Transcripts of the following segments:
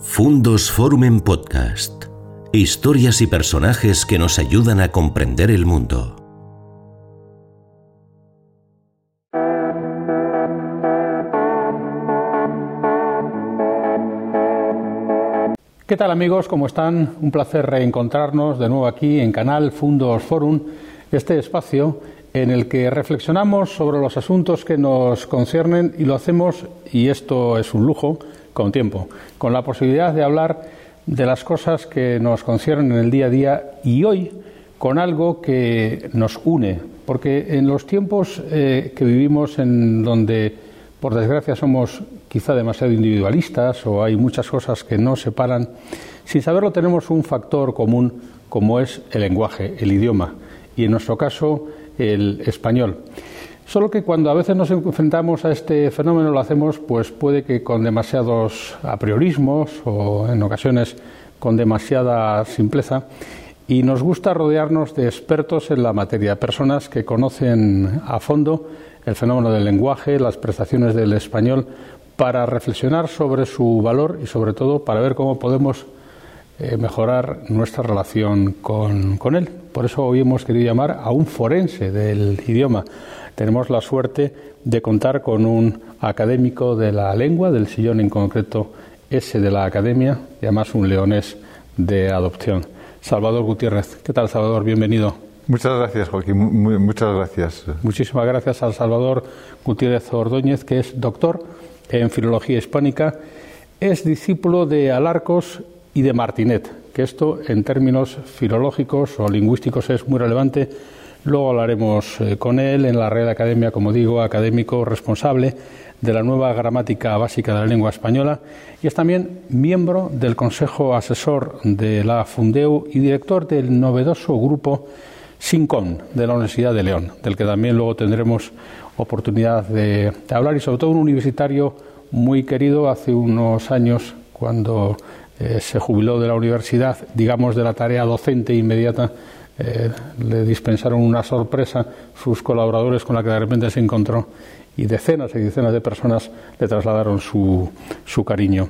Fundos Forum en Podcast. Historias y personajes que nos ayudan a comprender el mundo. ¿Qué tal amigos? ¿Cómo están? Un placer reencontrarnos de nuevo aquí en Canal Fundos Forum, este espacio en el que reflexionamos sobre los asuntos que nos conciernen y lo hacemos, y esto es un lujo, con tiempo, con la posibilidad de hablar de las cosas que nos conciernen en el día a día y hoy con algo que nos une, porque en los tiempos eh, que vivimos en donde por desgracia somos quizá demasiado individualistas o hay muchas cosas que nos separan, sin saberlo tenemos un factor común como es el lenguaje, el idioma y en nuestro caso el español. Solo que cuando a veces nos enfrentamos a este fenómeno lo hacemos pues puede que con demasiados apriorismos o en ocasiones con demasiada simpleza. Y nos gusta rodearnos de expertos en la materia, personas que conocen a fondo el fenómeno del lenguaje, las prestaciones del español, para reflexionar sobre su valor y sobre todo para ver cómo podemos eh, mejorar nuestra relación con, con, él. Por eso hoy hemos querido llamar a un forense del idioma, tenemos la suerte de contar con un académico de la lengua, del sillón en concreto ese de la academia, y además un leonés de adopción. Salvador Gutiérrez. ¿Qué tal, Salvador? Bienvenido. Muchas gracias, Joaquín. muchas gracias. Muchísimas gracias al Salvador Gutiérrez Ordóñez, que es doctor en Filología Hispánica, es discípulo de Alarcos y de Martinet, que esto en términos filológicos o lingüísticos es muy relevante. Luego hablaremos eh, con él en la Real Academia, como digo, académico responsable de la nueva gramática básica de la lengua española. Y es también miembro del Consejo Asesor de la Fundeu y director del novedoso grupo SINCON de la Universidad de León, del que también luego tendremos oportunidad de, hablar y sobre todo un universitario muy querido hace unos años cuando eh, se jubiló de la universidad, digamos de la tarea docente inmediata eh, le dispensaron una sorpresa sus colaboradores con la que de repente se encontró y decenas y decenas de personas le trasladaron su, su cariño.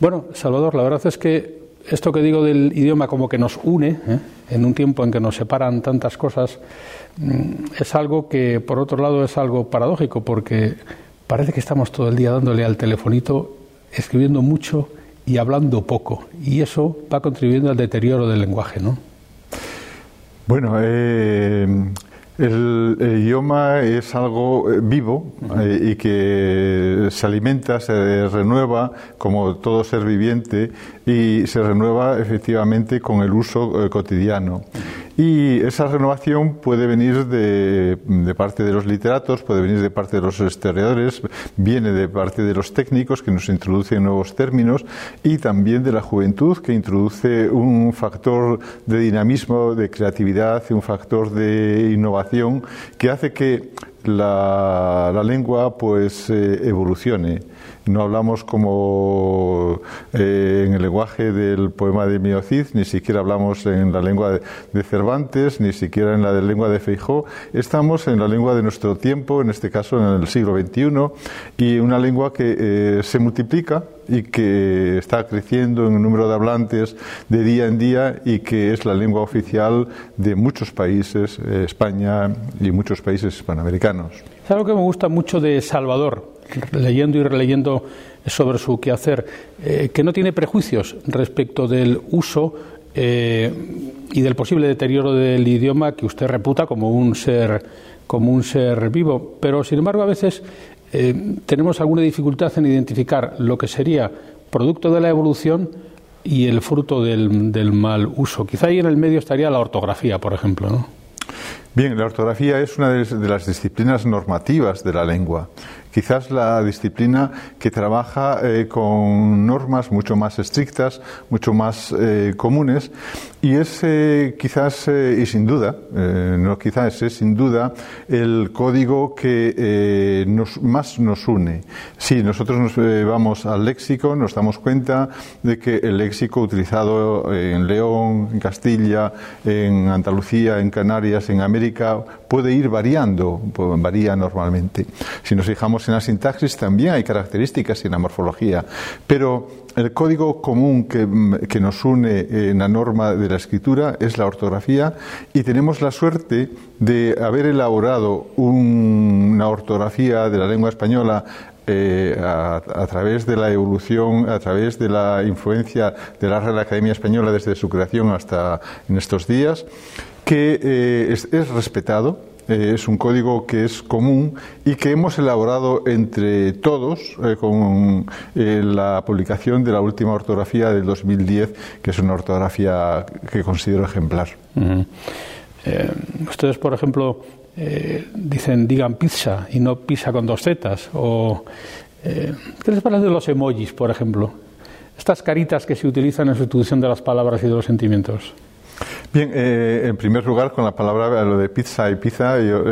Bueno, Salvador, la verdad es que esto que digo del idioma como que nos une, ¿eh? en un tiempo en que nos separan tantas cosas, mm, es algo que, por otro lado, es algo paradójico, porque parece que estamos todo el día dándole al telefonito, escribiendo mucho y hablando poco, y eso va contribuyendo al deterioro del lenguaje, ¿no? Bueno, eh, el, idioma es algo eh, vivo eh, y que se alimenta, se renueva como todo ser viviente y se renueva efectivamente con el uso cotidiano. Y esa renovación puede venir de, parte de los literatos, puede venir de parte de los historiadores, viene de parte de los técnicos que nos introducen nuevos términos y también de la juventud que introduce un factor de dinamismo, de creatividad, un factor de innovación que hace que la, lengua pues eh, evolucione no hablamos como eh, en el lenguaje del poema de Miocid, ni siquiera hablamos en la lengua de, Cervantes, ni siquiera en la lengua de Feijó. Estamos en la lengua de nuestro tiempo, en este caso en el siglo XXI, y una lengua que eh, se multiplica y que está creciendo en el número de hablantes de día en día y que es la lengua oficial de muchos países, eh, España y muchos países hispanoamericanos. Es algo que me gusta mucho de Salvador, leyendo y releyendo sobre su quehacer, eh, que no tiene prejuicios respecto del uso eh, y del posible deterioro del idioma que usted reputa como un ser como un ser vivo, pero sin embargo a veces eh, tenemos alguna dificultad en identificar lo que sería producto de la evolución y el fruto del, mal uso. Quizá ahí en el medio estaría la ortografía, por ejemplo, ¿no? Bien, la ortografía es una de las disciplinas normativas de la lengua quizás la disciplina que trabaja eh, con normas mucho más estrictas, mucho más eh, comunes, y es eh, quizás, y sin duda, no quizás, es sin duda el código que más nos une. Si nosotros nos vamos al léxico, nos damos cuenta de que el léxico utilizado en León, en Castilla, en Andalucía, en Canarias, en América, puede ir variando, varía normalmente. Si nos fijamos en la sintaxis también hay características en la morfología, pero el código común que, que nos une en la norma de la escritura es la ortografía y tenemos la suerte de haber elaborado una ortografía de la lengua española eh, a, través de la evolución, a través de la influencia de la Real Academia Española desde su creación hasta en estos días, que eh, es, respetado, eh, es un código que es común y que hemos elaborado entre todos con la publicación de la última ortografía del 2010, que es una ortografía que considero ejemplar. ustedes, por ejemplo, eh, dicen digan pizza y no pizza con dos zetas. O, eh, ¿Qué les parece de los emojis, por ejemplo? Estas caritas que se utilizan en sustitución de las palabras y de los sentimientos. Bien, eh, en primer lugar, con la palabra, lo de pizza y pizza, yo,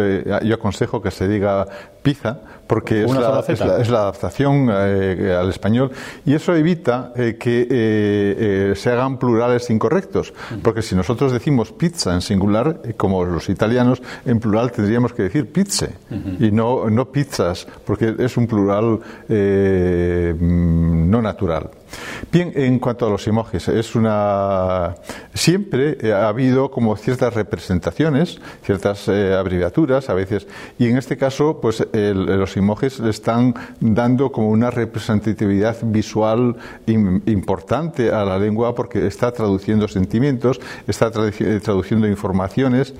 yo aconsejo que se diga pizza, porque es la, es la, adaptación eh, al español y eso evita eh, que eh, se hagan plurales incorrectos, porque si nosotros decimos pizza en singular, como los italianos, en plural tendríamos que decir pizze y no, no pizzas, porque es un plural no natural. Bien, en cuanto a los emojis, es una siempre ha habido como ciertas representaciones, ciertas abreviaturas a veces, y en este caso, pues los emojis le están dando como una representatividad visual importante a la lengua porque está traduciendo sentimientos, está eh, traduciendo informaciones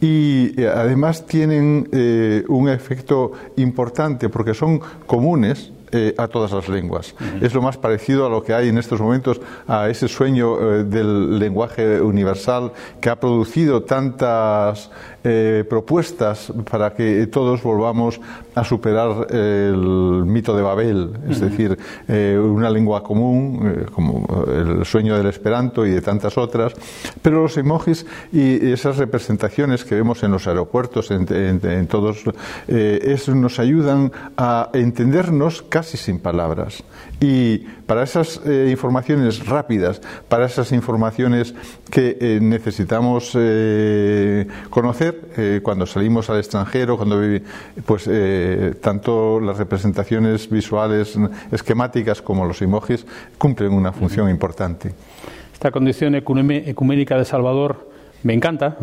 y eh, además tienen eh, un efecto importante porque son comunes a todas las lenguas. Es lo más parecido a lo que hay en estos momentos a ese sueño del lenguaje universal que ha producido tantas eh, propuestas para que todos volvamos a superar el mito de Babel, es decir, eh, una lengua común, eh, como el sueño del esperanto y de tantas otras, pero los emojis y esas representaciones que vemos en los aeropuertos, en, todos, eso nos ayudan a entendernos casi sin palabras. Y para esas informaciones rápidas, para esas informaciones que necesitamos conocer, eh, cuando salimos al extranjero, cuando pues eh, tanto las representaciones visuales esquemáticas como los emojis cumplen una función importante. Esta condición ecuménica de Salvador me encanta,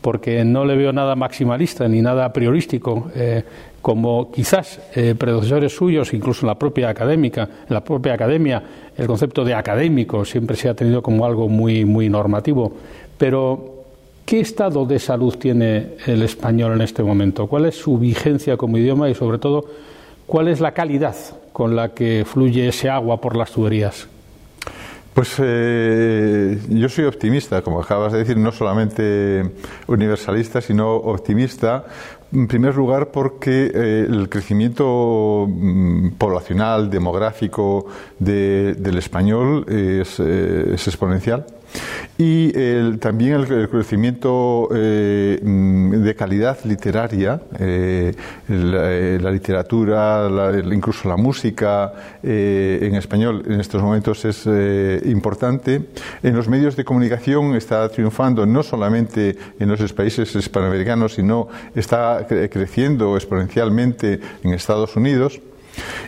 porque no le veo nada maximalista ni nada priorístico, eh, como quizás predecesores suyos, incluso en la propia académica, en la propia academia, el concepto de académico siempre se ha tenido como algo muy, muy normativo. Pero ¿Qué estado de salud tiene el español en este momento? ¿Cuál es su vigencia como idioma y, sobre todo, cuál es la calidad con la que fluye ese agua por las tuberías? Pues eh, yo soy optimista, como acabas de decir, no solamente universalista, sino optimista. En primer lugar, porque eh, el crecimiento mm, poblacional, demográfico del español es eh, exponencial y también el, crecimiento eh, mm, de calidad literaria, eh, eh, la, literatura, incluso la música en español en estos momentos es importante. En los medios de comunicación está triunfando no solamente en los países hispanoamericanos, sino está creciendo exponencialmente en Estados Unidos.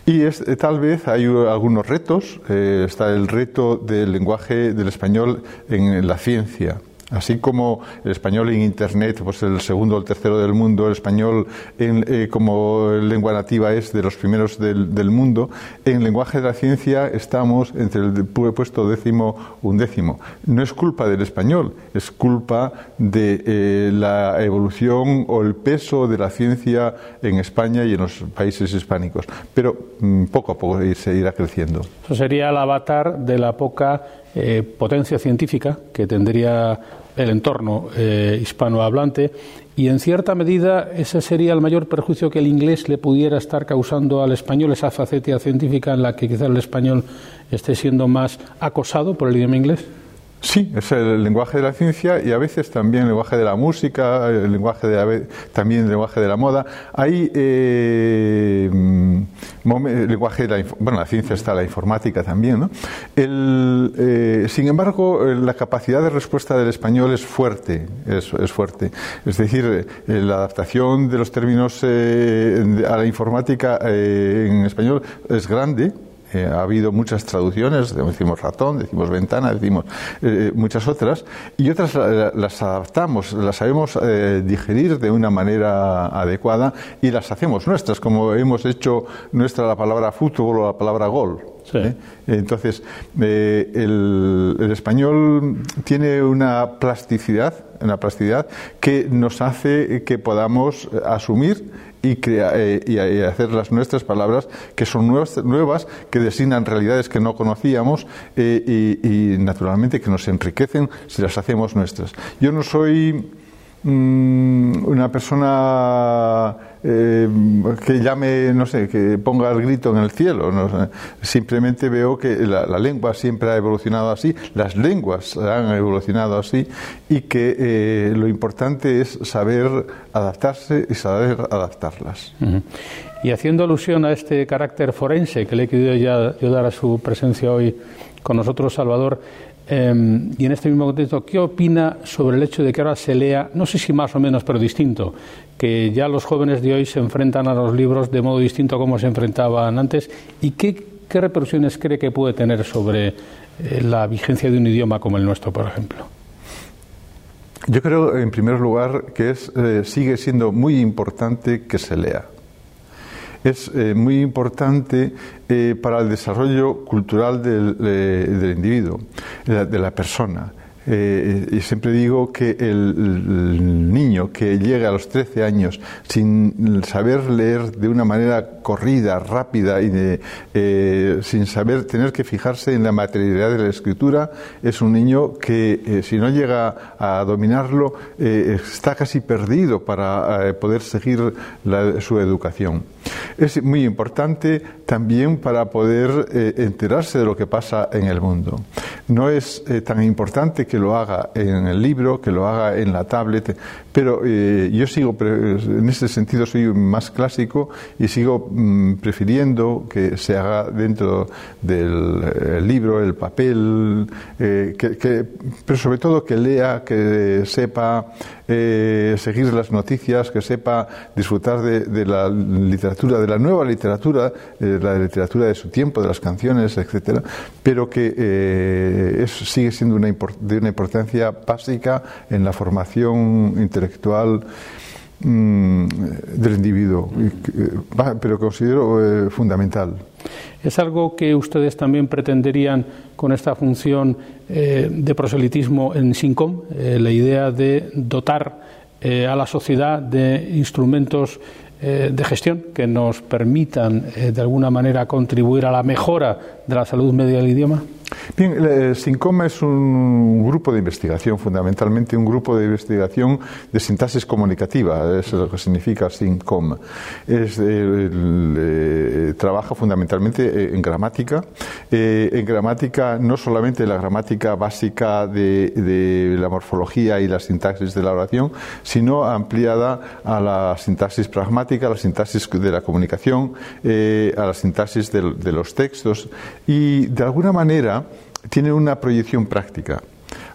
Y es, eh, tal vez hay algunos retos. Eh, está el reto del lenguaje del español en la ciencia. Así como el español en Internet, pues el segundo o el tercero del mundo, el español en, eh, como lengua nativa es de los primeros del, mundo, en lenguaje de la ciencia estamos entre el puesto décimo undécimo. No es culpa del español, es culpa de eh, la evolución o el peso de la ciencia en España y en los países hispánicos. Pero mm, poco a poco se irá creciendo. Eso sería el avatar de la poca eh, potencia científica que tendría el entorno eh, hispanohablante y en cierta medida ese sería el mayor perjuicio que el inglés le pudiera estar causando al español, esa faceta científica en la que quizás el español esté siendo más acosado por el idioma inglés. Sí, es el lenguaje de la ciencia y a veces también el lenguaje de la música, el lenguaje de también el lenguaje de la moda. Hay eh, el lenguaje de la, bueno, la ciencia está la informática también, ¿no? Eh, sin embargo, la capacidad de respuesta del español es fuerte, es, fuerte. Es decir, eh, la adaptación de los términos a la informática en español es grande ha habido muchas traducciones, decimos ratón, decimos ventana, decimos eh, muchas otras, y otras las adaptamos, las sabemos eh, digerir de una manera adecuada y las hacemos nuestras, como hemos hecho nuestra la palabra fútbol o la palabra gol. ¿Eh? Entonces, el, el, español tiene una plasticidad, una plasticidad que nos hace que podamos asumir y, eh, y, hacer las nuestras palabras que son nuevas, nuevas que designan realidades que no conocíamos eh, y, naturalmente que nos enriquecen si las hacemos nuestras. Yo no soy una persona eh, que llame, no sé, que ponga el grito en el cielo. Simplemente veo que la, lengua siempre ha evolucionado así, las lenguas han evolucionado así y que eh, lo importante es saber adaptarse y saber adaptarlas. Y haciendo alusión a este carácter forense que le he querido ya, dar a su presencia hoy con nosotros, Salvador, Em, y en este mismo contexto, ¿qué opina sobre el hecho de que ahora se lea, no sé si más o menos, pero distinto, que ya los jóvenes de hoy se enfrentan a los libros de modo distinto a como se enfrentaban antes? ¿Y qué, qué repercusiones cree que puede tener sobre eh, la vigencia de un idioma como el nuestro, por ejemplo? Yo creo, en primer lugar, que es, eh, sigue siendo muy importante que se lea es eh, muy importante eh, para el desarrollo cultural del, del individuo, de la persona. Eh, y siempre digo que el, niño que llega a los 13 años sin saber leer de una manera corrida, rápida y eh, sin saber tener que fijarse en la materialidad de la escritura, es un niño que eh, si no llega a dominarlo está casi perdido para poder seguir su educación. Es muy importante también para poder enterarse de lo que pasa en el mundo. No es tan importante que lo haga en el libro, que lo haga en la tablet, pero eh, yo sigo, en este sentido soy más clásico y sigo mm, prefiriendo que se haga dentro del eh, libro, el papel, eh, que, pero sobre todo que lea, que sepa seguir las noticias, que sepa disfrutar de, la literatura, de la nueva literatura, de la literatura de su tiempo, de las canciones, etcétera, pero que eso sigue siendo una, de una importancia básica en la formación intelectual mm, del individuo, eh, pero considero eh, fundamental. ¿Es algo que ustedes también pretenderían con esta función eh, de proselitismo en SINCOM, la idea de dotar a la sociedad de instrumentos de gestión que nos permitan de alguna manera contribuir a la mejora de la salud media del idioma? Bien, SINCOM es un grupo de investigación, fundamentalmente un grupo de investigación de sintaxis comunicativa, es lo que significa SINCOM. Es, trabaja fundamentalmente en gramática, eh, en gramática no solamente la gramática básica de, la morfología y la sintaxis de la oración, sino ampliada a la sintaxis pragmática, a la sintaxis de la comunicación, eh, a la sintaxis de los textos y de alguna manera tiene una proyección práctica,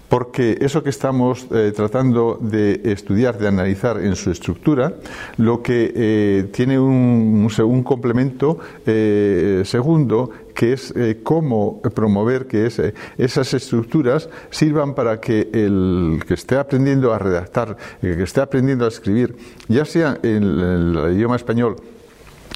porque eso que estamos eh, tratando de estudiar, de analizar en su estructura, lo que eh, tiene un, un complemento eh, segundo, que es cómo promover que esas estructuras sirvan para que el que esté aprendiendo a redactar, el que esté aprendiendo a escribir, ya sea en el idioma español,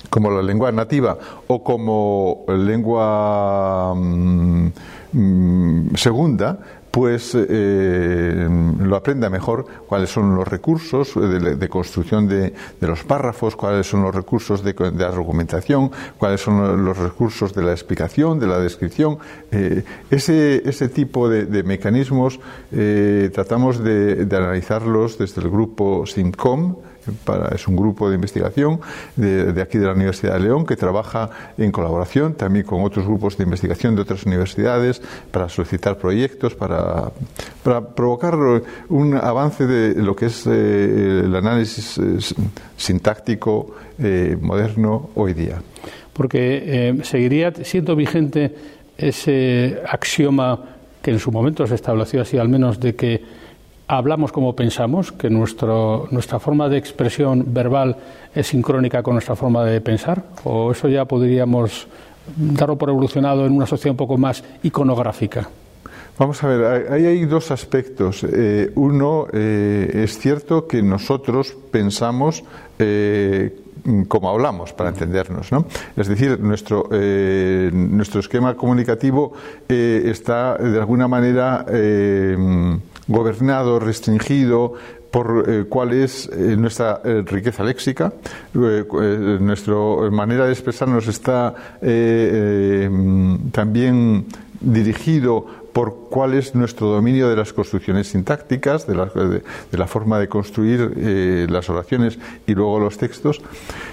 como la lengua nativa o como lengua mm, mm, segunda, pues eh, lo aprenda mejor cuáles son los recursos de, construcción de, los párrafos, cuáles son los recursos de, la argumentación, cuáles son los recursos de la explicación, de la descripción. Eh, ese, ese, tipo de, mecanismos eh, tratamos de, analizarlos desde el grupo SIMCOM es un grupo de investigación de, aquí de la Universidad de León que trabaja en colaboración también con otros grupos de investigación de otras universidades para solicitar proyectos, para, provocar un avance de lo que es eh, el análisis eh, sintáctico eh, moderno hoy día. Porque seguiría siendo vigente ese axioma que en su momento se estableció así, al menos de que hablamos como pensamos, que nuestro, nuestra forma de expresión verbal es sincrónica con nuestra forma de pensar, o eso ya podríamos darlo por evolucionado en una sociedad un poco más iconográfica. Vamos a ver, ahí hay dos aspectos. Eh, uno, eh, es cierto que nosotros pensamos eh, como hablamos, para entendernos. ¿no? Es decir, nuestro, nuestro esquema comunicativo está de alguna manera gobernado, restringido por cuál es nuestra riqueza léxica, nuestra manera de expresarnos está también dirigido por cuál es nuestro dominio de las construcciones sintácticas, de la, de, la forma de construir eh, las oraciones y luego los textos.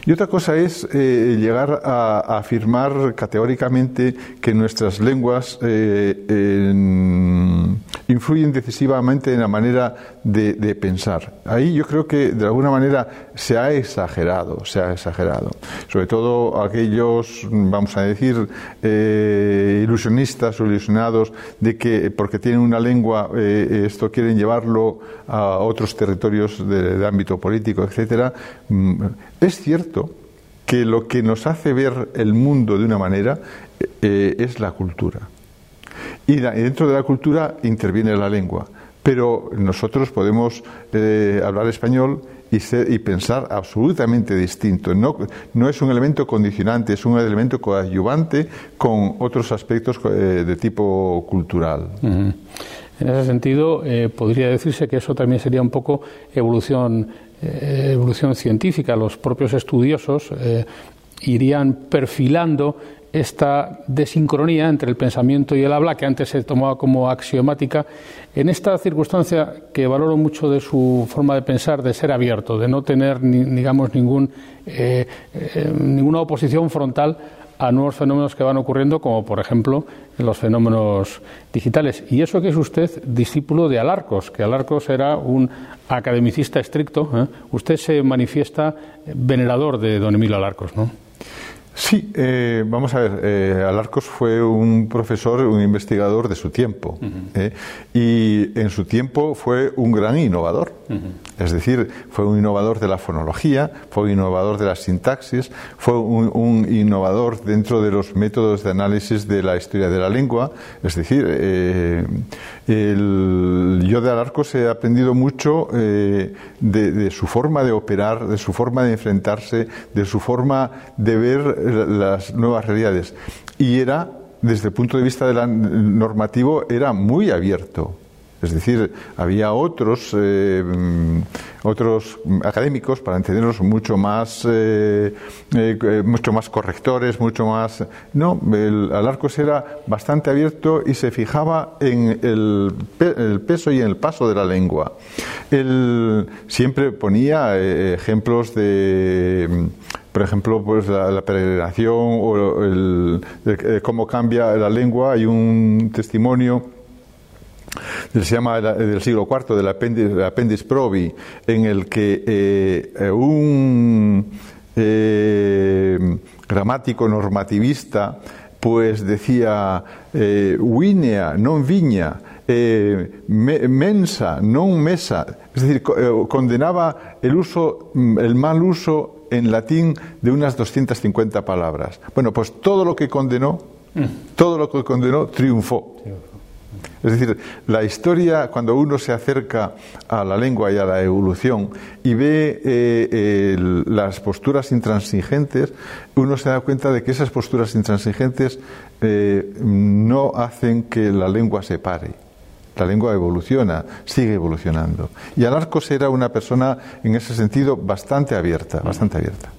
Y otra cosa es eh, llegar a, afirmar categóricamente que nuestras lenguas eh, influyen decisivamente en la manera de, pensar. Ahí yo creo que de alguna manera se ha exagerado, se ha exagerado. Sobre todo aquellos, vamos a decir, ilusionistas o ilusionados de que porque tienen una lengua eh, esto quieren llevarlo a otros territorios de, ámbito político, etcétera. Mm, es cierto que lo que nos hace ver el mundo de una manera eh, es la cultura. Y, dentro de la cultura interviene la lengua. Pero nosotros podemos eh, hablar español y, pensar absolutamente distinto. No, es un elemento condicionante, es un elemento coadyuvante con otros aspectos eh, de tipo cultural. En ese sentido, eh, podría decirse que eso también sería un poco evolución, evolución científica. Los propios estudiosos irían perfilando esta desincronía entre el pensamiento y el habla, que antes se tomaba como axiomática, en esta circunstancia que valoro mucho de su forma de pensar, de ser abierto, de no tener, digamos, ningún, eh, eh, ninguna oposición frontal a nuevos fenómenos que van ocurriendo, como por ejemplo los fenómenos digitales. Y eso que es usted discípulo de Alarcos, que Alarcos era un academicista estricto. ¿eh? Usted se manifiesta venerador de don Emilio Alarcos, ¿no? Sí, eh, vamos a ver, eh, Alarcos fue un profesor, un investigador de su tiempo eh, y en su tiempo fue un gran innovador. Es decir, fue un innovador de la fonología, fue un innovador de la sintaxis, fue un, innovador dentro de los métodos de análisis de la historia de la lengua. Es decir, yo de Alarcos he aprendido mucho de su forma de operar, de su forma de enfrentarse, de su forma de ver las nuevas realidades. Y era, desde el punto de vista de la normativo, era muy abierto. Es decir, había otros, eh, otros académicos, para entenderlos, mucho más, eh, eh, mucho más correctores, mucho más. No, el Alarcos era bastante abierto y se fijaba en el, el peso y en el paso de la lengua. Él siempre ponía ejemplos de por ejemplo, pues la, peregrinación o el, cómo cambia la lengua. Hay un testimonio se llama del siglo IV del Appendix, Probi, en el que eh, un eh, gramático normativista pues decía eh, winea, non viña, mensa, non mesa, es decir, condenaba el uso, el mal uso en latín de unas 250 palabras. Bueno, pues todo lo que condenó, todo lo que condenó triunfó. Es decir, la historia, cuando uno se acerca a la lengua y a la evolución y ve eh, las posturas intransigentes, uno se da cuenta de que esas posturas intransigentes eh, no hacen que la lengua se pare la lengua evoluciona, sigue evolucionando. Y Alarcos era una persona en ese sentido bastante abierta, bastante abierta.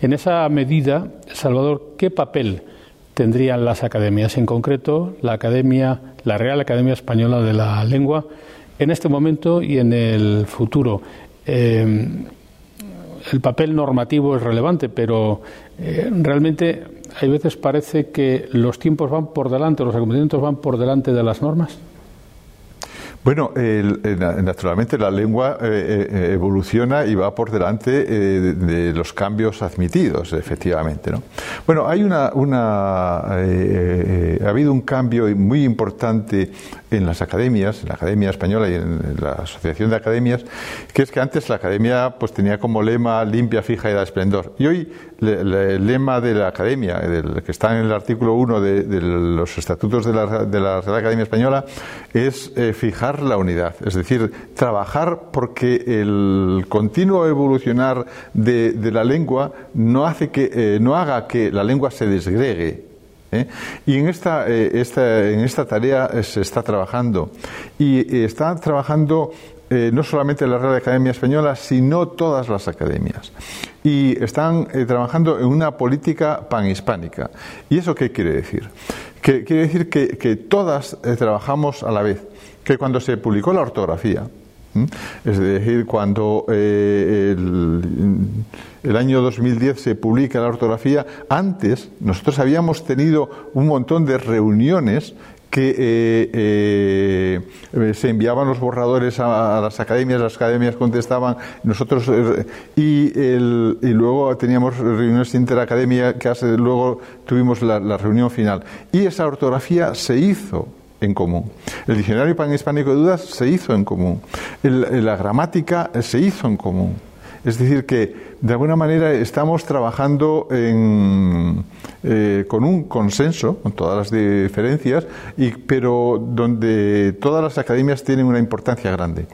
En esa medida, Salvador, ¿qué papel tendrían las academias, en concreto la Academia, la Real Academia Española de la Lengua, en este momento y en el futuro? Eh, el papel normativo es relevante, pero eh, realmente hay veces parece que los tiempos van por delante, los acontecimientos van por delante de las normas. Bueno, naturalmente la lengua eh, eh, evoluciona y va por delante eh, de, los cambios admitidos, efectivamente. ¿no? Bueno, hay una, una ha habido un cambio muy importante en las academias, en la Academia Española y en la Asociación de Academias, que es que antes la academia pues tenía como lema limpia, fija y da esplendor. Y hoy el lema de la academia, del, que está en el artículo 1 de, los estatutos de la, de la Real Academia Española, es fijar la unidad, es decir, trabajar porque el continuo evolucionar de, la lengua no, hace que, eh, no haga que la lengua se desgregue. ¿eh? Y en esta, eh, esta, en esta tarea se está trabajando. Y está trabajando no solamente la Real Academia Española, sino todas las academias. Y están trabajando en una política panhispánica. ¿Y eso qué quiere decir? Que, quiere decir que, que todas trabajamos a la vez que cuando se publicó la ortografía, es decir, cuando eh, el, año 2010 se publica la ortografía, antes nosotros habíamos tenido un montón de reuniones que eh, eh, se enviaban los borradores a, las academias, las academias contestaban, nosotros y, luego teníamos reuniones interacademia que luego tuvimos la reunión final. Y esa ortografía se hizo en común. El diccionario panhispánico de dudas se hizo en común. la gramática se hizo en común. Es decir, que de alguna manera estamos trabajando eh, con un consenso, con todas las diferencias, y, pero donde todas las academias tienen una importancia grande.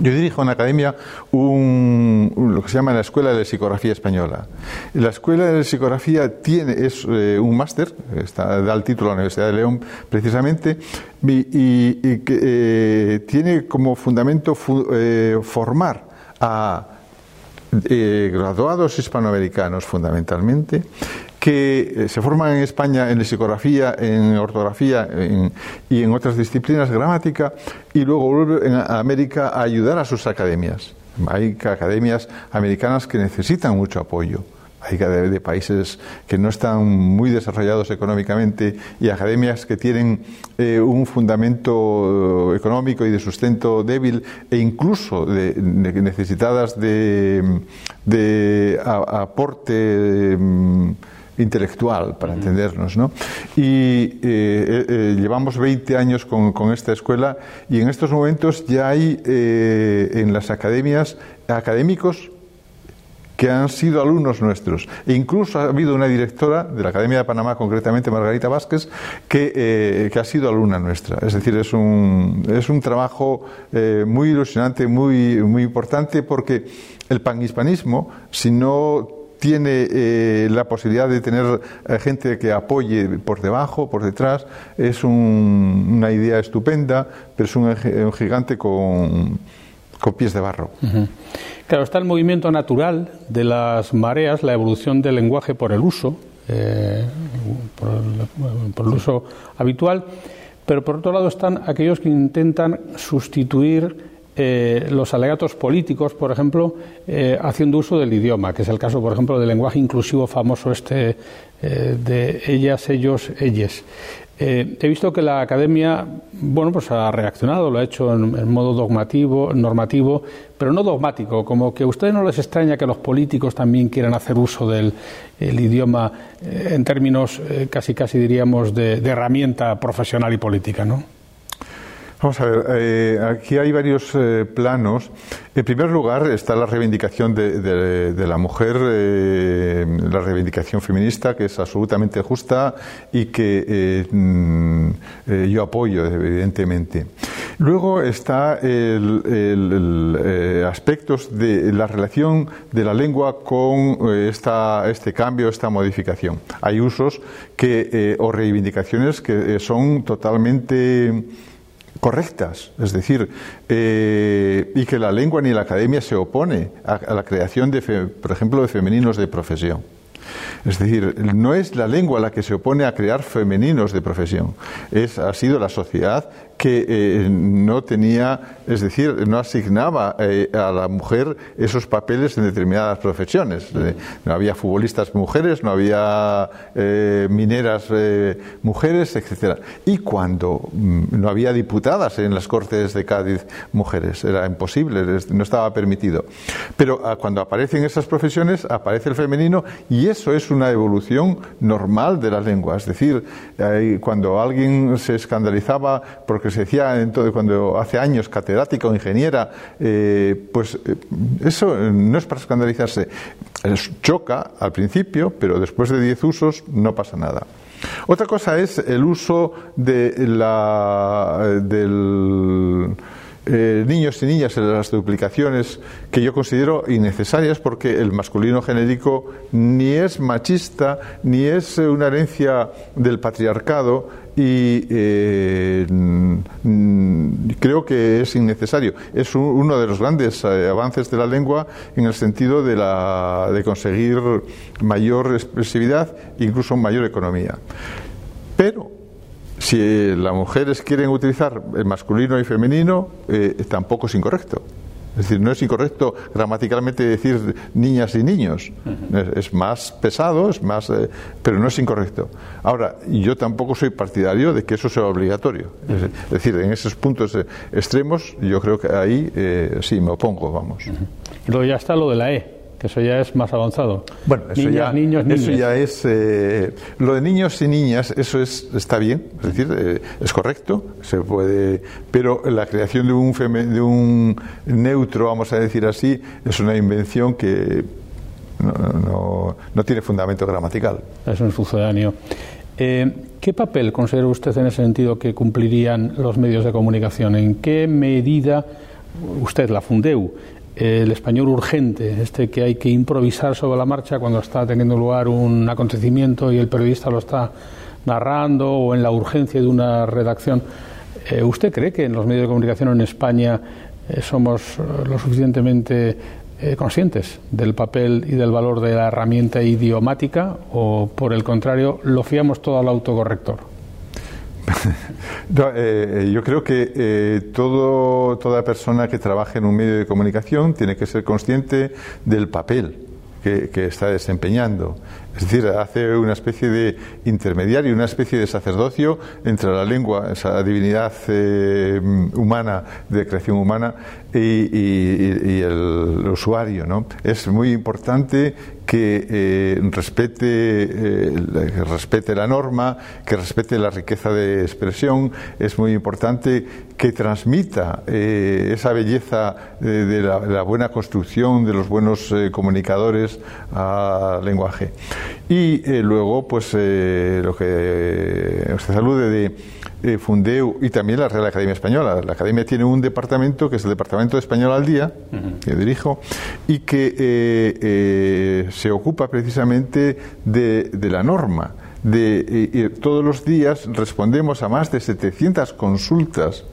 Yo dirijo en la academia un, lo que se llama la Escuela de Psicografía Española. La Escuela de Psicografía tiene, es eh, un máster, da el título a la Universidad de León precisamente, y, que eh, tiene como fundamento eh, formar a graduados hispanoamericanos fundamentalmente que eh, se forman en España en lexicografía, en ortografía y en otras disciplinas, gramática, y luego vuelven a América a ayudar a sus academias. Hay academias americanas que necesitan mucho apoyo. Hay de países que no están muy desarrollados económicamente y academias que tienen eh, un fundamento económico y de sustento débil e incluso necesitadas de, aporte. Mm, intelectual, para entendernos. ¿no? Y eh, eh, llevamos 20 años con, con, esta escuela y en estos momentos ya hay eh, en las academias académicos que han sido alumnos nuestros. E incluso ha habido una directora de la Academia de Panamá, concretamente Margarita Vázquez, que, que ha sido alumna nuestra. Es decir, es un, es un trabajo muy ilusionante, muy, muy importante, porque el panhispanismo, si no tiene eh, la posibilidad de tener eh, gente que apoye por debajo, por detrás, es una idea estupenda, pero es un, gigante con, pies de barro. Claro, está el movimiento natural de las mareas, la evolución del lenguaje por el uso, eh, por, el, uso habitual, pero por otro lado están aquellos que intentan sustituir eh, los alegatos políticos, por ejemplo, eh, haciendo uso del idioma, que es el caso, por ejemplo, del lenguaje inclusivo famoso este eh, de ellas, ellos, ellas. he visto que la academia, bueno, pues ha reaccionado, lo ha hecho en, modo dogmativo, normativo, pero no dogmático, como que a ustedes no les extraña que los políticos también quieran hacer uso del idioma en términos casi, casi diríamos, de, de herramienta profesional y política, ¿no? Vamos a ver, eh, aquí hay varios eh, planos. En primer lugar está la reivindicación de, la mujer, eh, la reivindicación feminista, que es absolutamente justa y que mm, yo apoyo, evidentemente. Luego está el, aspectos de la relación de la lengua con esta, este cambio, esta modificación. Hay usos que, o reivindicaciones que son totalmente correctas, es decir, eh, y que la lengua ni la academia se opone a, la creación, de, por ejemplo, de femeninos de profesión. Es decir, no es la lengua la que se opone a crear femeninos de profesión, es, ha sido la sociedad que eh, no tenía, es decir, no asignaba eh, a la mujer esos papeles en determinadas profesiones. Eh, no había futbolistas mujeres, no había mineras mujeres, etcétera. Y cuando mm, no había diputadas en las Cortes de Cádiz mujeres, era imposible, no estaba permitido. Pero ah, cuando aparecen esas profesiones, aparece el femenino y eso es una evolución normal de la lengua. Es decir, cuando alguien se escandalizaba porque que se decía entonces, cuando hace años catedrática o ingeniera, eh, pues eh, eso no es para escandalizarse. choca al principio, pero después de diez usos no pasa nada. Otra cosa es el uso de la, del eh, niños y niñas en las duplicaciones que yo considero innecesarias porque el masculino genérico ni es machista ni es una herencia del patriarcado y eh, creo que es innecesario. Es uno de los grandes eh, avances de la lengua en el sentido de, la, de conseguir mayor expresividad, incluso mayor economía. Pero si las mujeres quieren utilizar el masculino y femenino, eh, tampoco es incorrecto. Es decir, no es incorrecto gramaticalmente decir niñas y niños. es, más pesado, es más, eh, pero no es incorrecto. Ahora, yo tampoco soy partidario de que eso sea obligatorio. Es, decir, en esos puntos eh, extremos, yo creo que ahí sí me opongo, vamos. Y luego ya está lo de la E eso ya es más avanzado. Bueno, eso ya, niños, Eso ya es. Eh, lo de niños y niñas, eso es, está bien, es decir, eh, es correcto, se puede. Pero la creación de un, de un neutro, vamos a decir así, es una invención que no, no, tiene fundamento gramatical. Es un sucedáneo. Eh, ¿Qué papel considera usted en ese sentido que cumplirían los medios de comunicación? ¿En qué medida usted, la Fundeu, el español urgente, este que hay que improvisar sobre la marcha cuando está teniendo lugar un acontecimiento y el periodista lo está narrando o en la urgencia de una redacción. Eh, ¿Usted cree que en los medios de comunicación en España eh, somos eh, lo suficientemente conscientes del papel y del valor de la herramienta idiomática o, por el contrario, lo fiamos todo al autocorrector? Eh, yo creo que eh, todo, toda persona que trabaje en un medio de comunicación tiene que ser consciente del papel que, que, está desempeñando. Es decir, hace una especie de intermediario, una especie de sacerdocio entre la lengua, esa divinidad eh, humana, de creación humana, y, el usuario. ¿no? Es muy importante que eh, respete, eh, respete la norma, que respete la riqueza de expresión. Es muy importante que transmita esa belleza de la, de, la, buena construcción, de los buenos comunicadores al lenguaje. Y eh, luego, pues eh, lo que usted salude de Fundeu y también la Real Academia Española. La Academia tiene un departamento que es el Departamento de Español al Día, que dirijo, y que eh, se ocupa precisamente de, de la norma. De, todos los días respondemos a más de 700 consultas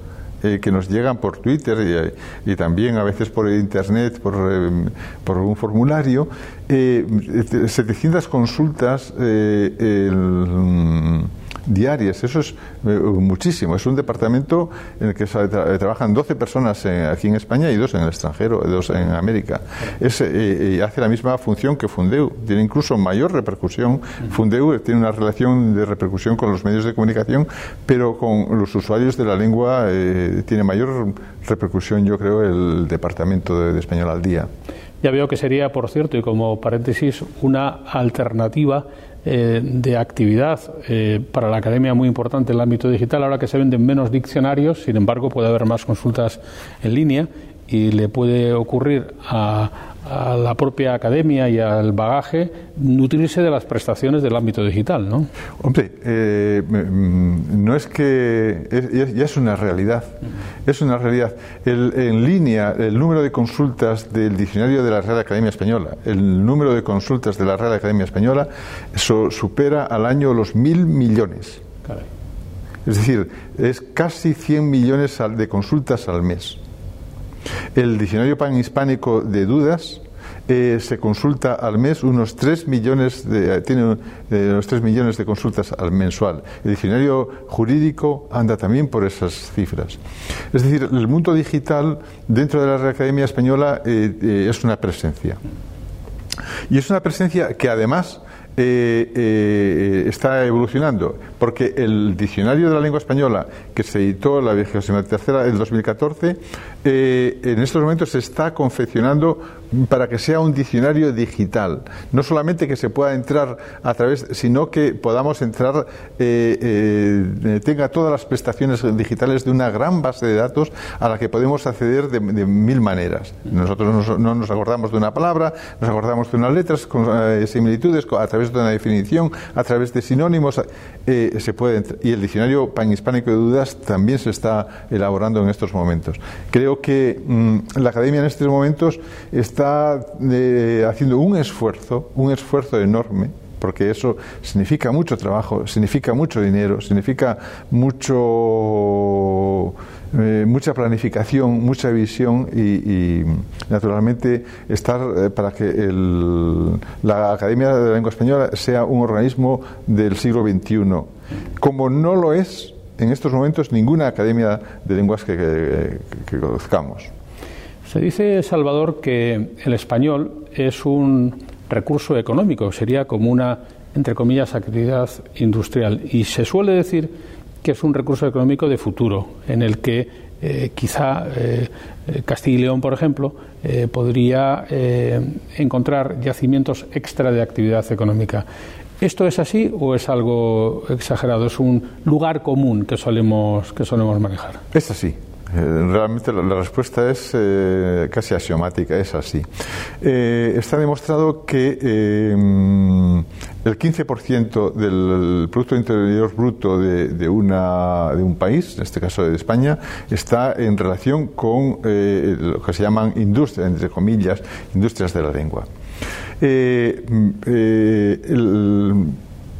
eh, que nos llegan por Twitter y, también a veces por Internet, por, eh, por un formulario, eh, 700 consultas. Eh, el, diarias. Eso es eh, muchísimo. Es un departamento en el que trabajan 12 personas aquí en España y dos en el extranjero, dos en América. Es, eh, hace la misma función que Fundeu. Tiene incluso mayor repercusión. Fundeu tiene una relación de repercusión con los medios de comunicación, pero con los usuarios de la lengua eh, tiene mayor repercusión, yo creo, el Departamento de Español al Día. Ya veo que sería, por cierto, y como paréntesis, una alternativa eh, de actividad eh, para la academia muy importante en el ámbito digital. Ahora que se venden menos diccionarios, sin embargo, puede haber más consultas en línea y le puede ocurrir a, a la propia academia y al bagaje nutrirse de las prestaciones del ámbito digital, ¿no? Hombre, eh, mm, no es que ya es una realidad, es una realidad. en línea, el número de consultas del diccionario de la Real Academia Española, el número de consultas de la Real Academia Española, eso supera al año los mil millones. Es decir, es casi 100 millones de consultas al mes. El diccionario panhispánico de dudas eh, se consulta al mes unos 3 millones de, tiene unos 3 millones de consultas al mensual. El diccionario jurídico anda también por esas cifras. Es decir, el mundo digital dentro de la Real Academia Española es una presencia. Y es una presencia que además eh, eh, está evolucionando, porque el diccionario de la lengua española que se editó la tercera en 2014, eh, en estos momentos se está confeccionando para que sea un diccionario digital. No solamente que se pueda entrar a través, sino que podamos entrar, tenga todas las prestaciones digitales de una gran base de datos a la que podemos acceder de, mil maneras. Nosotros no nos acordamos de una palabra, nos acordamos de unas letras con similitudes a través de una definición, a través de sinónimos, eh, se puede y el diccionario panhispánico de dudas también se está elaborando en estos momentos. Creo que mm, la academia en estos momentos está eh, haciendo un esfuerzo, un esfuerzo enorme porque eso significa mucho trabajo, significa mucho dinero, significa mucho eh, mucha planificación, mucha visión y, naturalmente estar eh, para que la Academia de la Lengua Española sea un organismo del siglo XXI, como no lo es en estos momentos ninguna academia de lenguas que, que conozcamos. Se dice, Salvador, que el español es un recurso económico, sería como una, entre comillas, actividad industrial. Y se suele decir que es un recurso económico de futuro, en el que eh, quizá eh, Castilla y León, por ejemplo, eh, podría encontrar yacimientos extra de actividad económica. ¿Esto es así o es algo exagerado? ¿Es un lugar común que solemos, que solemos manejar? Es así. Realmente la, respuesta es casi axiomática, es así. está demostrado que el 15% del Producto Interior Bruto de, una, de un país, en este caso de España, está en relación con eh, lo que se llaman industrias, entre comillas, industrias de la lengua. Eh, eh,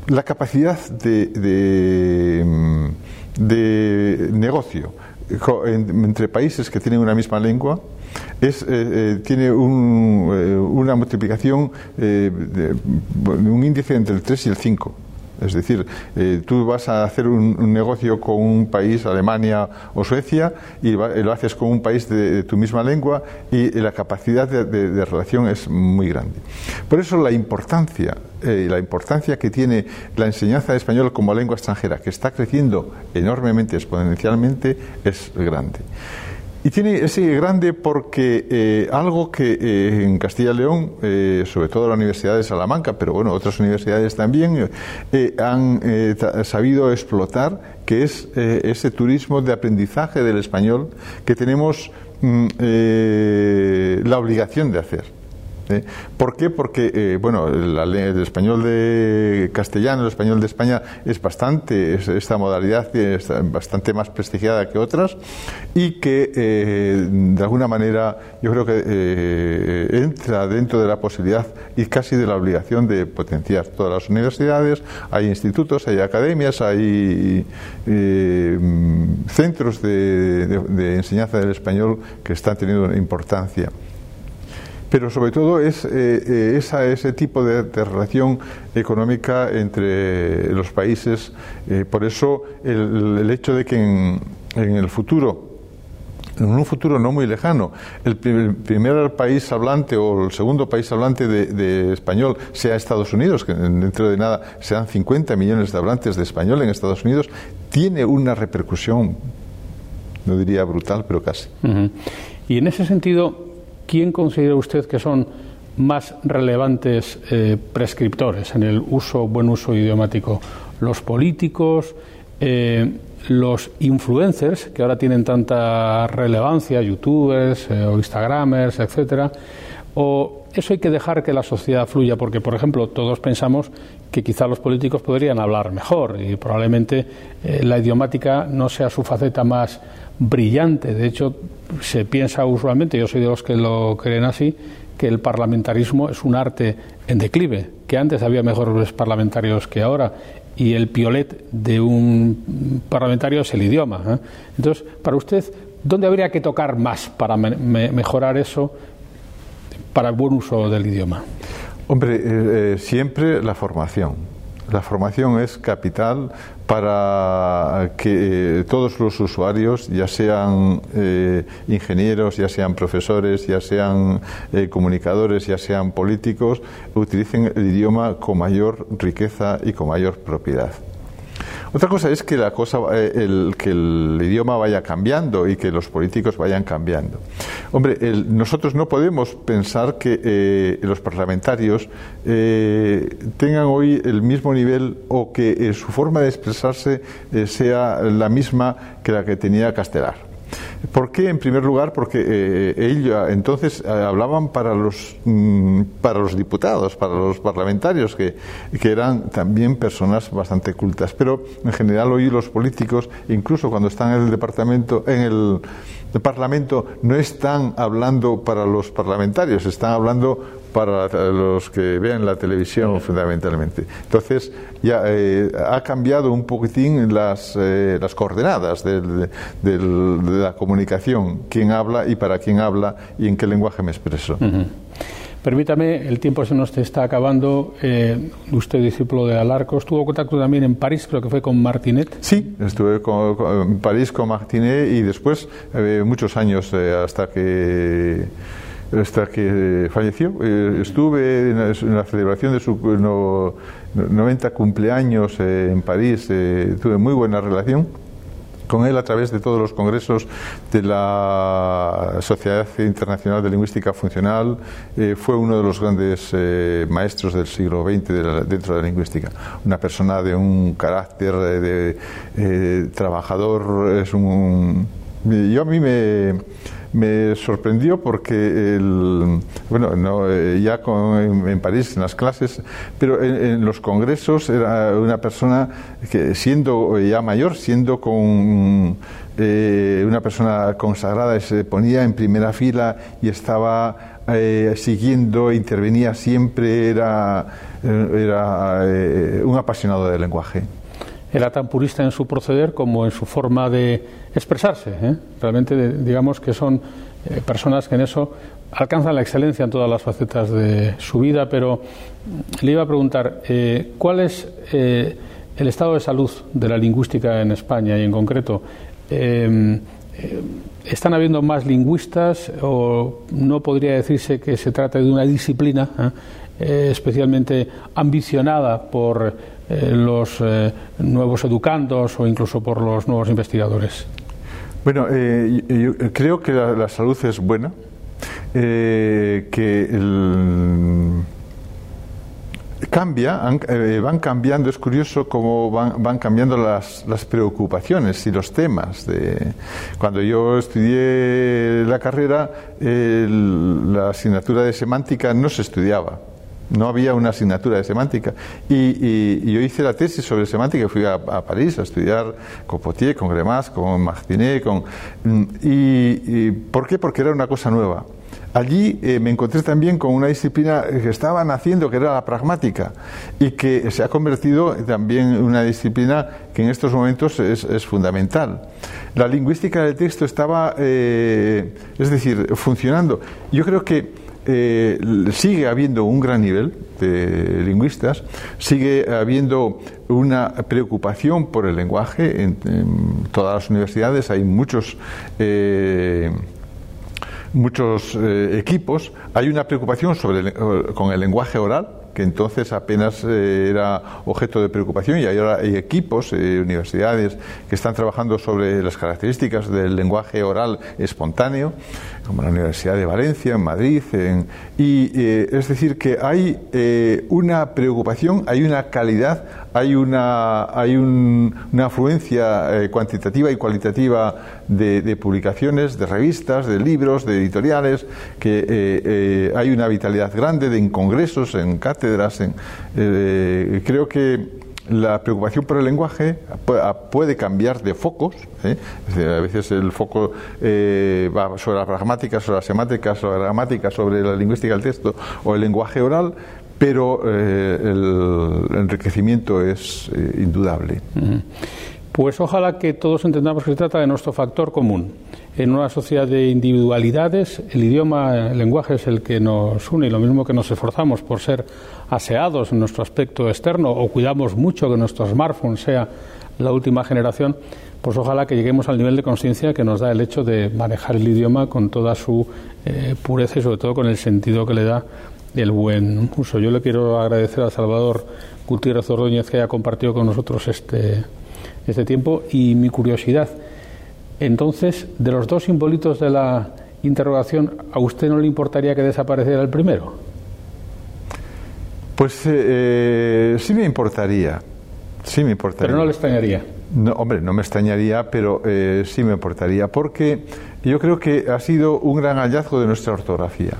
la capacidad de, de negocio entre países que tienen una misma lengua es, eh, eh, tiene eh, una multiplicación de, un índice entre el 3 y el 5. Es decir, tú vas a hacer un, negocio con un país, Alemania o Suecia, y lo haces con un país de, tu misma lengua y la capacidad de, relación es muy grande. Por eso la importancia, la importancia que tiene la enseñanza de español como lengua extranjera, que está creciendo enormemente, exponencialmente, es grande. Y tiene ese grande porque eh, algo que eh, en Castilla y León, eh, sobre todo la Universidad de Salamanca, pero bueno, otras universidades también, han sabido explotar, que es ese turismo de aprendizaje del español que tenemos mm, la obligación de hacer. ¿Eh? ¿Por qué? Porque, eh, bueno, el español de castellano, el español de España es bastante, esta modalidad es bastante más prestigiada que otras y que, eh, de alguna manera, yo creo que entra dentro de la posibilidad y casi de la obligación de potenciar todas las universidades. Hay institutos, hay academias, hay centros de enseñanza del español que están teniendo importancia pero sobre todo es eh, eh, ese tipo de, relación económica entre los países. Eh, por eso el, hecho de que en, el futuro en un futuro no muy lejano, el, primer país hablante o el segundo país hablante de, español sea Estados Unidos, que dentro de nada sean 50 millones de hablantes de español en Estados Unidos, tiene una repercusión, no diría brutal, pero casi. Y en ese sentido, ¿quién considera usted que son más relevantes eh, prescriptores en el uso, buen uso idiomático? ¿Los políticos? Eh, los influencers, que ahora tienen tanta relevancia, youtubers eh, o instagramers, etcétera, o eso hay que dejar que la sociedad fluya, porque, por ejemplo, todos pensamos que quizá los políticos podrían hablar mejor y probablemente la idiomática no sea su faceta más brillante. De hecho, se piensa usualmente, yo soy de los que lo creen así, que el parlamentarismo es un arte en declive, que antes había mejores parlamentarios que ahora y el piolet de un parlamentario es el idioma. ¿eh? Entonces, para usted, ¿dónde habría que tocar más para mejorar eso? para el buen uso del idioma? Hombre, siempre la formación la formación es capital para que todos los usuarios, ya sean eh, ingenieros, ya sean profesores, ya sean eh, comunicadores, ya sean políticos, utilicen el idioma con mayor riqueza y con mayor propiedad. Otra cosa es que la cosa, eh, el, que el idioma vaya cambiando y que los políticos vayan cambiando. Hombre, nosotros no podemos pensar que eh, los parlamentarios eh, tengan hoy el mismo nivel o que su forma de expresarse sea la misma que la que tenía Castelar. ¿Por qué? En primer lugar, porque eh, ellos entonces eh, hablaban para los, mm, para los diputados, para los parlamentarios, que, que, eran también personas bastante cultas. Pero en general hoy los políticos, incluso cuando están en el departamento, en el, el Parlamento, no están hablando para los parlamentarios, están hablando para los que vean la televisión fundamentalmente. Entonces ya eh, ha cambiado un poquitín las, eh, las coordenadas de, la comunicación, quién habla y para quién habla y en qué lenguaje me expreso. Permítame, el tiempo se nos está acabando. Eh, usted, discípulo de Alarco, ¿estuvo en contacto también en París, creo que fue con Martinet? Sí, estuve en París con Martinet y después, muchos años, hasta que hasta que falleció. Eh, estuve en la, celebración de su 90 cumpleaños eh, en París, eh, tuve muy buena relación con él a través de todos los congresos de la Sociedad Internacional de Lingüística Funcional. fue uno de los grandes maestros del siglo XX dentro de la lingüística. Una persona de un carácter de, trabajador, es un... Yo a mí me sorprendió porque, el, bueno, no, eh, ya en, París, en las clases, pero en, los congresos era una persona que, siendo ya mayor, siendo con eh, una persona consagrada, se ponía en primera fila y estaba eh, siguiendo, intervenía siempre, era, era un apasionado del lenguaje era tan purista en su proceder como en su forma de expresarse. ¿eh? Realmente, digamos que son eh, personas que en eso alcanzan la excelencia en todas las facetas de su vida, pero le iba a preguntar, eh, ¿cuál es el estado de salud de la lingüística en España y en concreto? ¿Están habiendo más lingüistas o no podría decirse que se trata de una disciplina especialmente ambicionada por eh, los eh, nuevos educandos o incluso por los nuevos investigadores? Bueno, eh, yo creo que la, salud es buena, que cambia, van cambiando, es curioso cómo van, cambiando las, las, preocupaciones y los temas. De, cuando yo estudié la carrera, la asignatura de semántica no se estudiaba no había una asignatura de semántica. Y, yo hice la tesis sobre semántica, fui a, París a estudiar con Potier, con Gremas, con Martinet, con... Mm, y, ¿Por qué? Porque era una cosa nueva. Allí eh, me encontré también con una disciplina que estaba naciendo, que era la pragmática, y que se ha convertido también en una disciplina que en estos momentos es, fundamental. La lingüística del texto estaba, eh, es decir, funcionando. Yo creo que eh, sigue habiendo un gran nivel de lingüistas, sigue habiendo una preocupación por el lenguaje en, todas las universidades, hay muchos eh, muchos eh, equipos, hay una preocupación sobre con el lenguaje oral, que entonces apenas eh, era objeto de preocupación y ahora hay equipos, universidades que están trabajando sobre las características del lenguaje oral espontáneo, como la Universidad de Valencia, en Madrid, y eh, es decir que hay una preocupación, hay una calidad, hay una, hay una afluencia cuantitativa y cualitativa de, publicaciones, de revistas, de libros, de editoriales, que hay una vitalidad grande de, en congresos, en cátedras, eh, creo que la preocupación por el lenguaje puede cambiar de focos. ¿eh? a veces el foco eh, va sobre la pragmática, sobre la semántica, sobre la gramática, sobre la lingüística del texto o el lenguaje oral, pero el enriquecimiento es indudable. Pues ojalá que todos entendamos que se trata de nuestro factor común. En una sociedad de individualidades, el idioma, el lenguaje es el que nos une y lo mismo que nos esforzamos por ser aseados en nuestro aspecto externo o cuidamos mucho que nuestro smartphone sea la última generación, pues ojalá que lleguemos al nivel de conciencia que nos da el hecho de manejar el idioma con toda su eh, pureza y sobre todo con el sentido que le da el buen uso. Yo le quiero agradecer a Salvador Gutiérrez Ordóñez que haya compartido con nosotros este este tiempo y mi curiosidad. Entonces, de los dos simbolitos de la interrogación, ¿a usted no le importaría que desapareciera el primero? Pues eh, eh, sí me importaría. Sí me importaría. Pero no le extrañaría. No, hombre, no me extrañaría, pero eh, sí me importaría, porque yo creo que ha sido un gran hallazgo de nuestra ortografía,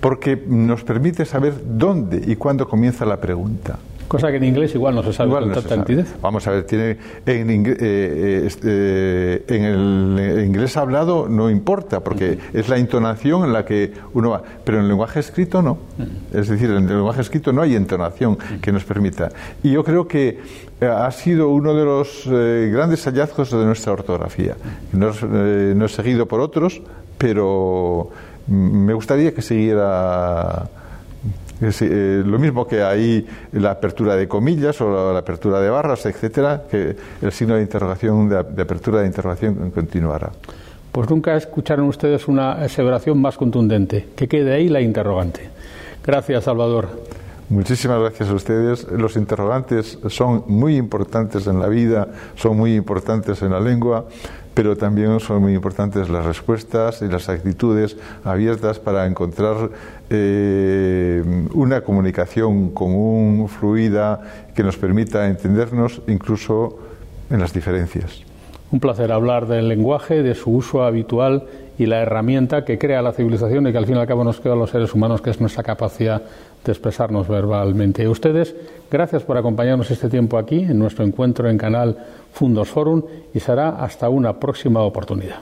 porque nos permite saber dónde y cuándo comienza la pregunta. Cosa que en inglés igual no se sabe con tanta entidad. Vamos a ver, tiene en, eh, eh, este, en, el inglés hablado no importa, porque es la entonación en la que uno va. Pero en el lenguaje escrito no. Es decir, en el lenguaje escrito no hay entonación que nos permita. Y yo creo que eh, ha sido uno de los grandes hallazgos de nuestra ortografía. No, no he seguido por otros, pero me gustaría que siguiera eh, lo mismo que hay la apertura de comillas o la, apertura de barras, etcétera, que el signo de interrogación, de, apertura de interrogación continuará. Pues nunca escucharon ustedes una aseveración más contundente. Que quede ahí la interrogante. Gracias, Salvador. Muchísimas gracias a ustedes. Los interrogantes son muy importantes en la vida, son muy importantes en la lengua pero también son muy importantes las respuestas y las actitudes abiertas para encontrar eh, una comunicación común, fluida, que nos permita entendernos incluso en las diferencias. Un placer hablar del lenguaje, de su uso habitual y la herramienta que crea la civilización y que al fin y al cabo nos queda a los seres humanos, que es nuestra capacidad de expresarnos verbalmente. Y ustedes, gracias por acompañarnos este tiempo aquí en nuestro encuentro en Canal Fundos Forum y será hasta una próxima oportunidad.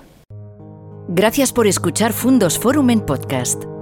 Gracias por escuchar Fundos Forum en podcast.